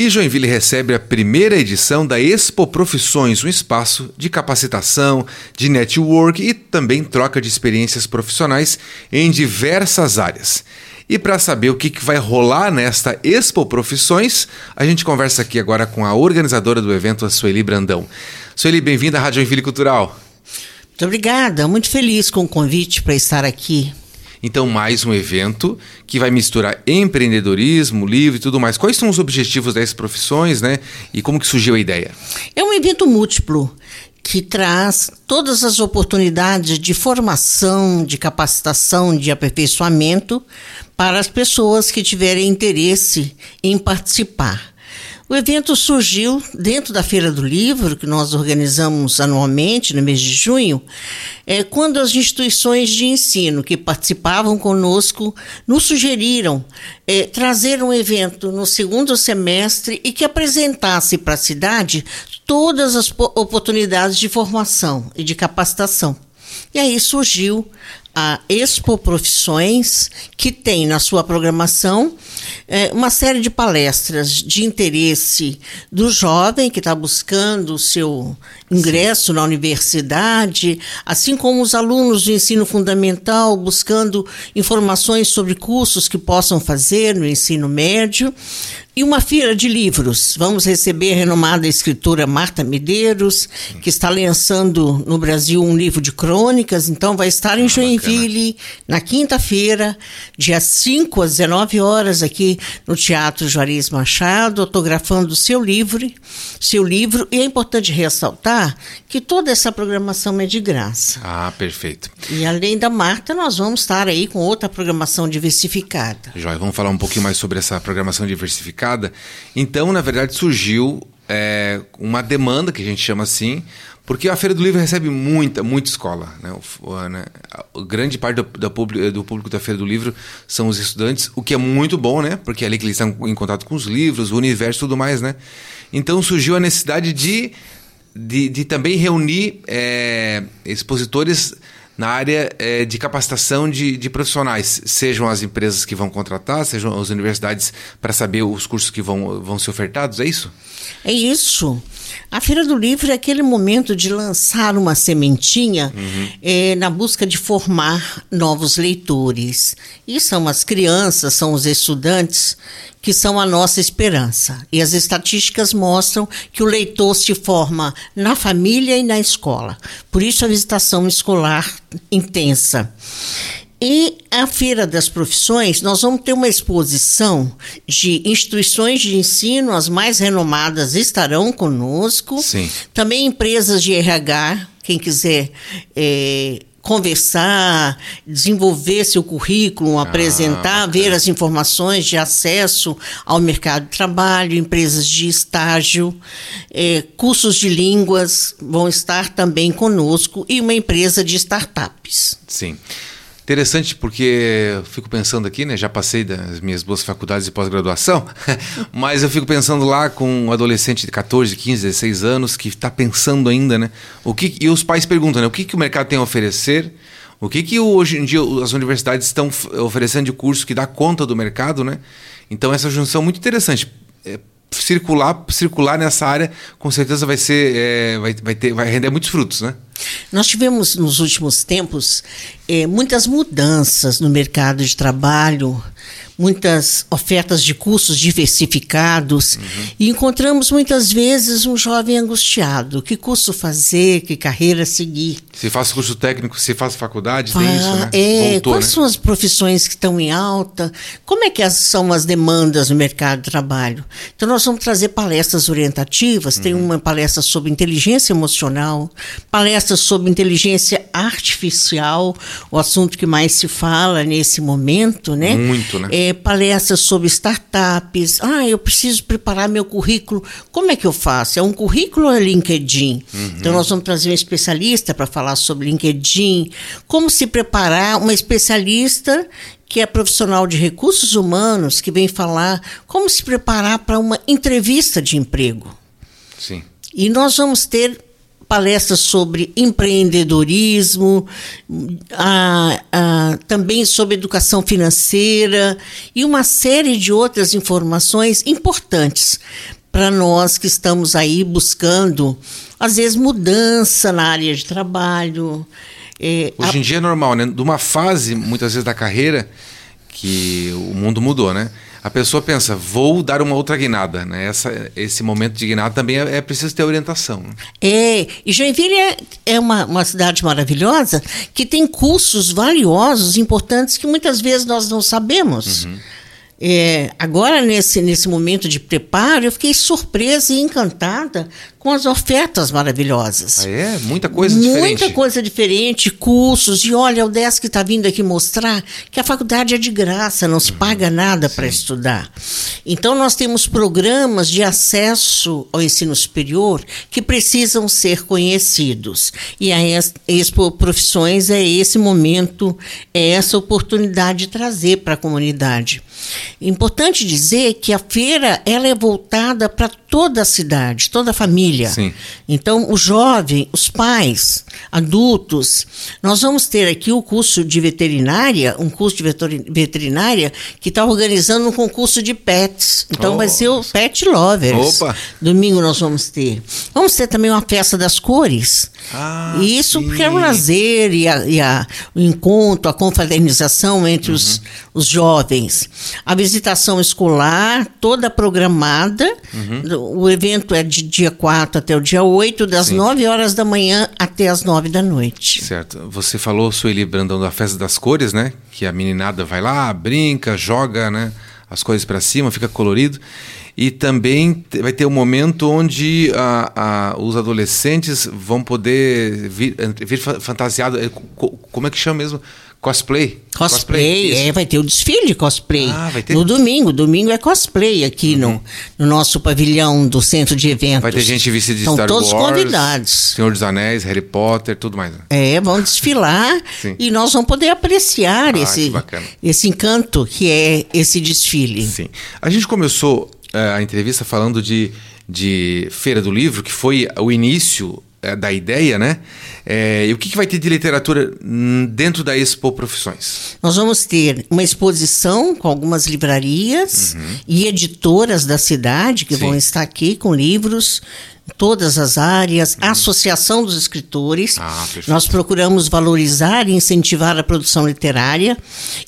E Joinville recebe a primeira edição da Expo Profissões, um espaço de capacitação, de network e também troca de experiências profissionais em diversas áreas. E para saber o que, que vai rolar nesta Expo Profissões, a gente conversa aqui agora com a organizadora do evento, a Sueli Brandão. Sueli, bem-vinda à Rádio Joinville Cultural. Muito obrigada, muito feliz com o convite para estar aqui. Então, mais um evento que vai misturar empreendedorismo, livro e tudo mais. Quais são os objetivos dessas profissões, né? E como que surgiu a ideia? É um evento múltiplo que traz todas as oportunidades de formação, de capacitação, de aperfeiçoamento para as pessoas que tiverem interesse em participar. O evento surgiu dentro da Feira do Livro, que nós organizamos anualmente no mês de junho, é, quando as instituições de ensino que participavam conosco nos sugeriram é, trazer um evento no segundo semestre e que apresentasse para a cidade todas as oportunidades de formação e de capacitação. E aí surgiu a Expo Profissões, que tem na sua programação é, uma série de palestras de interesse do jovem que está buscando o seu ingresso na universidade, assim como os alunos do ensino fundamental buscando informações sobre cursos que possam fazer no ensino médio. E uma feira de livros. Vamos receber a renomada escritora Marta Medeiros, que está lançando no Brasil um livro de crônicas, então vai estar em ah, Joinville na quinta-feira, dia 5 às 19 horas, aqui no Teatro Juarez Machado, autografando seu livro, seu livro. E é importante ressaltar que toda essa programação é de graça. Ah, perfeito. E além da Marta, nós vamos estar aí com outra programação diversificada. Joia, vamos falar um pouquinho mais sobre essa programação diversificada então, na verdade, surgiu é, uma demanda, que a gente chama assim, porque a Feira do Livro recebe muita, muita escola. Né? O, né? A grande parte do, público, do público da Feira do Livro são os estudantes, o que é muito bom, né? Porque é ali que eles estão em contato com os livros, o universo e tudo mais, né? Então surgiu a necessidade de, de, de também reunir é, expositores na área é, de capacitação de, de, profissionais, sejam as empresas que vão contratar, sejam as universidades para saber os cursos que vão, vão ser ofertados, é isso? É isso. A Feira do Livro é aquele momento de lançar uma sementinha uhum. é, na busca de formar novos leitores. E são as crianças, são os estudantes que são a nossa esperança. E as estatísticas mostram que o leitor se forma na família e na escola. Por isso a visitação escolar intensa. E a Feira das Profissões, nós vamos ter uma exposição de instituições de ensino, as mais renomadas estarão conosco. Sim. Também empresas de RH, quem quiser é, conversar, desenvolver seu currículo, ah, apresentar, ver as informações de acesso ao mercado de trabalho, empresas de estágio, é, cursos de línguas vão estar também conosco e uma empresa de startups. Sim. Interessante porque eu fico pensando aqui, né? Já passei das minhas boas faculdades de pós-graduação, mas eu fico pensando lá com um adolescente de 14, 15, 16 anos que está pensando ainda, né? O que, e os pais perguntam, né? O que, que o mercado tem a oferecer? O que, que hoje em dia as universidades estão oferecendo de curso que dá conta do mercado, né? Então, essa junção é muito interessante. É, circular, circular nessa área, com certeza vai ser, é, vai, vai, ter, vai render muitos frutos, né? Nós tivemos nos últimos tempos eh, muitas mudanças no mercado de trabalho, muitas ofertas de cursos diversificados uhum. e encontramos muitas vezes um jovem angustiado. Que curso fazer? Que carreira seguir? Se faz curso técnico, se faz faculdade, tem isso, né? É, Voltou, quais né? são as profissões que estão em alta? Como é que as, são as demandas no mercado de trabalho? Então nós vamos trazer palestras orientativas, uhum. tem uma palestra sobre inteligência emocional, palestras sobre inteligência artificial, o assunto que mais se fala nesse momento, né? Muito, né? É, palestras sobre startups. Ah, eu preciso preparar meu currículo. Como é que eu faço? É um currículo ou é LinkedIn? Uhum. Então, nós vamos trazer um especialista para falar sobre LinkedIn. Como se preparar uma especialista que é profissional de recursos humanos, que vem falar como se preparar para uma entrevista de emprego. Sim. E nós vamos ter palestras sobre empreendedorismo, a, a, também sobre educação financeira e uma série de outras informações importantes para nós que estamos aí buscando, às vezes, mudança na área de trabalho. É, Hoje em dia é normal, né? De uma fase, muitas vezes, da carreira, que o mundo mudou, né? A pessoa pensa, vou dar uma outra guinada, né? Essa, esse momento de guinada também é, é preciso ter orientação. Né? É, e Joinville é, é uma, uma cidade maravilhosa que tem cursos valiosos, importantes, que muitas vezes nós não sabemos. Uhum. É, agora, nesse, nesse momento de preparo, eu fiquei surpresa e encantada com as ofertas maravilhosas. Ah, é? Muita coisa Muita diferente. Muita coisa diferente, cursos. E olha, o Desk está vindo aqui mostrar que a faculdade é de graça, não se uhum. paga nada para estudar. Então, nós temos programas de acesso ao ensino superior que precisam ser conhecidos. E a Expo Profissões é esse momento, é essa oportunidade de trazer para a comunidade. Importante dizer que a feira ela é voltada para toda a cidade, toda a família. Sim. Então, o jovem, os pais, adultos, nós vamos ter aqui o curso de veterinária, um curso de veterinária que está organizando um concurso de pets. Então, oh, vai ser o Pet Lovers. Opa. Domingo nós vamos ter. Vamos ter também uma festa das cores. Ah, Isso porque é o lazer e, a, e a, o encontro, a confraternização entre uhum. os, os jovens. A visitação escolar, toda programada. Uhum o evento é de dia 4 até o dia 8, das Sim. 9 horas da manhã até as 9 da noite. Certo. Você falou, Sueli Brandão, da Festa das Cores, né? Que a meninada vai lá, brinca, joga, né? As coisas para cima, fica colorido. E também vai ter um momento onde a, a, os adolescentes vão poder vir, vir fantasiado. É, como é que chama mesmo? Cosplay. Cosplay, cosplay é, vai ter o desfile de cosplay. Ah, vai ter. No domingo, domingo é cosplay aqui uhum. no, no nosso pavilhão do centro de eventos. Vai ter gente vestida de São Star todos Wars, convidados. Senhor dos Anéis, Harry Potter, tudo mais. É, vão desfilar e nós vamos poder apreciar ah, esse, esse encanto que é esse desfile. Sim. A gente começou a entrevista falando de, de Feira do Livro, que foi o início é, da ideia, né? É, e o que, que, vai ter de literatura dentro da Expo Profissões? Nós vamos ter uma exposição com algumas livrarias uhum. e editoras da cidade que Sim. vão estar aqui com livros todas as áreas, a Associação dos Escritores. Ah, Nós procuramos valorizar e incentivar a produção literária.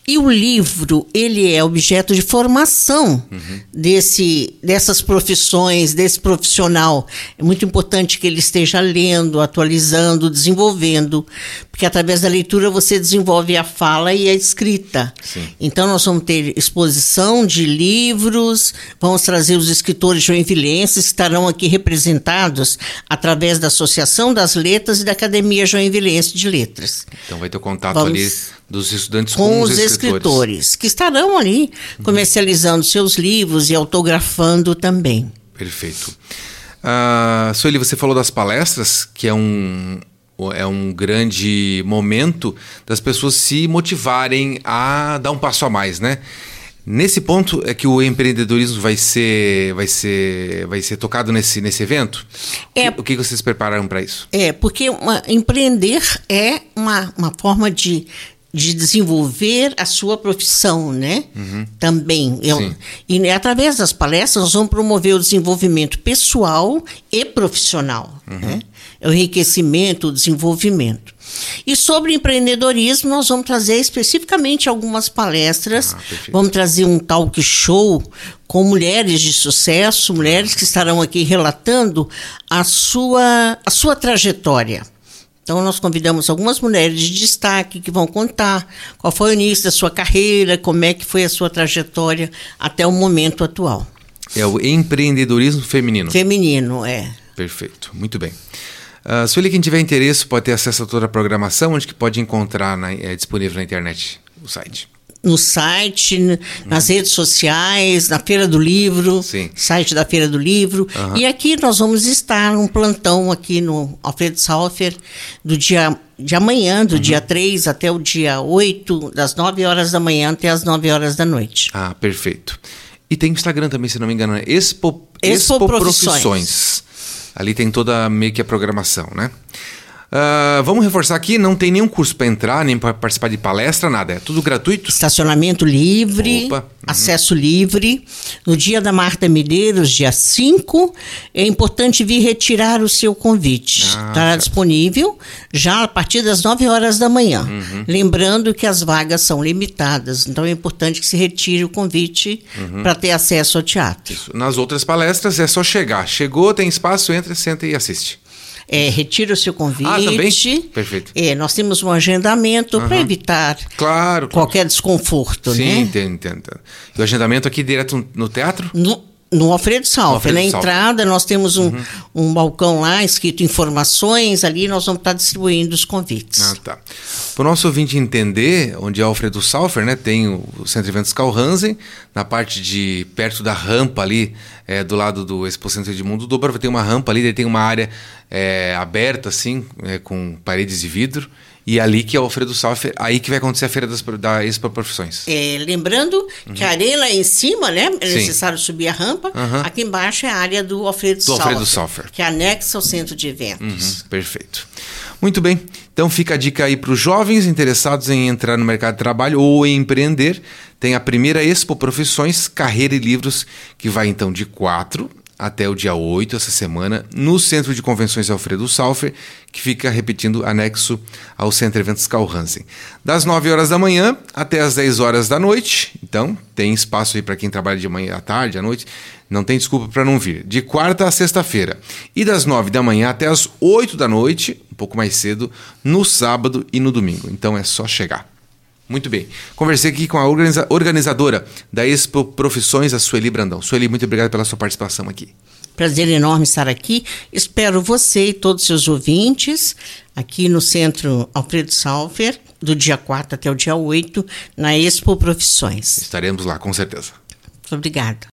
E o livro, ele é objeto de formação uhum. desse, dessas profissões, desse profissional. É muito importante que ele esteja lendo, atualizando, desenvolvendo, porque através da leitura você desenvolve a fala e a escrita. Sim. Então nós vamos ter exposição de livros, vamos trazer os escritores joinvilenses que estarão aqui representados através da Associação das Letras e da Academia Joinvilense de Letras. Então vai ter contato vamos ali dos estudantes com, com os, escritores. escritores. que estarão ali uhum. comercializando seus livros e autografando também. Perfeito. Uh, Sueli, você falou das palestras, que é um, é um grande momento das pessoas se motivarem a dar um passo a mais, né? Nesse ponto é que o empreendedorismo vai ser, vai ser, vai ser tocado nesse, nesse evento? É, o, que, vocês prepararam para isso? É, porque uma, empreender é uma, uma forma de, de desenvolver a sua profissão, né? Uhum. Também. Eu, e através das palestras nós vamos promover o desenvolvimento pessoal e profissional. Uhum. Né? o enriquecimento, o desenvolvimento. E sobre empreendedorismo, nós vamos trazer especificamente algumas palestras. Ah, vamos trazer um talk show com mulheres de sucesso, mulheres que estarão aqui relatando a sua, a sua trajetória. Então, nós convidamos algumas mulheres de destaque que vão contar qual foi o início da sua carreira, como é que foi a sua trajetória até o momento atual. É o empreendedorismo feminino. Feminino, é. Perfeito, muito bem. Uh, Sueli, quem tiver interesse pode ter acesso a toda a programação, onde que pode encontrar na, é, disponível na internet o site? No site, nas uhum. redes sociais, na Feira do Livro, Sim. site da Feira do Livro. Uhum. E aqui nós vamos estar um plantão aqui no Alfredo Salfer do dia de amanhã, do uhum. dia 3 até o dia 8, das 9 horas da manhã até as 9 horas da noite. Ah, perfeito. E tem Instagram também, se não me engano, é Expo, Expo, Expo Profissões. Profissões. Ali tem toda meio que a programação, né? Uh, vamos reforçar aqui, não tem nenhum curso para entrar, nem para participar de palestra, nada. É tudo gratuito. Estacionamento livre, uhum. acesso livre. No dia da Marta Medeiros, dia 5, é importante vir retirar o seu convite. Ah, Estará certo. disponível já a partir das 9 horas da manhã. Uhum. Lembrando que as vagas são limitadas, então é importante que se retire o convite uhum. para ter acesso ao teatro. Isso. Nas outras palestras é só chegar. Chegou, tem espaço, entra, senta e assiste é, retira o seu convite. Ah, também? Perfeito. É, nós temos um agendamento uhum. para evitar claro, qualquer desconforto, Sim, né? Entendo, entendo. E o agendamento aqui direto no teatro? No, no Alfredo Salve. Na entrada, nós temos um, uhum. um balcão lá escrito informações, ali nós vamos estar distribuindo os convites. Ah, tá. Para o nosso ouvinte entender, onde é Alfredo Salfer, né, tem o Centro de Eventos Calhansen, na parte de perto da rampa ali, é, do lado do Expo Centro Edmundo Dobra, tem uma rampa ali, tem uma área é, aberta, assim, é, com paredes de vidro. E é ali que é o Alfredo Salfer, aí que vai acontecer a feira das, da Expo Profissões. É, lembrando uhum. que a areia lá em cima, né? É Sim. necessário subir a rampa. Uhum. Aqui embaixo é a área do Alfredo do Salfer. Alfredo Salfer. Que é anexa ao centro de eventos. Uhum. Perfeito. Muito bem. Então fica a dica aí para os jovens interessados em entrar no mercado de trabalho ou em empreender. Tem a primeira Expo Profissões, Carreira e Livros, que vai então de 4 até o dia 8, essa semana, no Centro de Convenções Alfredo Salfer, que fica, repetindo, anexo ao Centro Eventos Carl Hansen. Das 9 horas da manhã até as 10 horas da noite. Então, tem espaço aí para quem trabalha de manhã à tarde, à noite. Não tem desculpa para não vir. De quarta a sexta-feira. E das 9 da manhã até as 8 da noite, um pouco mais cedo, no sábado e no domingo. Então é só chegar. Muito bem. Conversei aqui com a organiza organizadora da Expo Profissões, a Sueli Brandão. Sueli, muito obrigado pela sua participação aqui. Prazer enorme estar aqui. Espero você e todos os seus ouvintes aqui no Centro Alfredo Salfer, do dia 4 até o dia 8, na Expo Profissões. Estaremos lá, com certeza. Muito obrigada.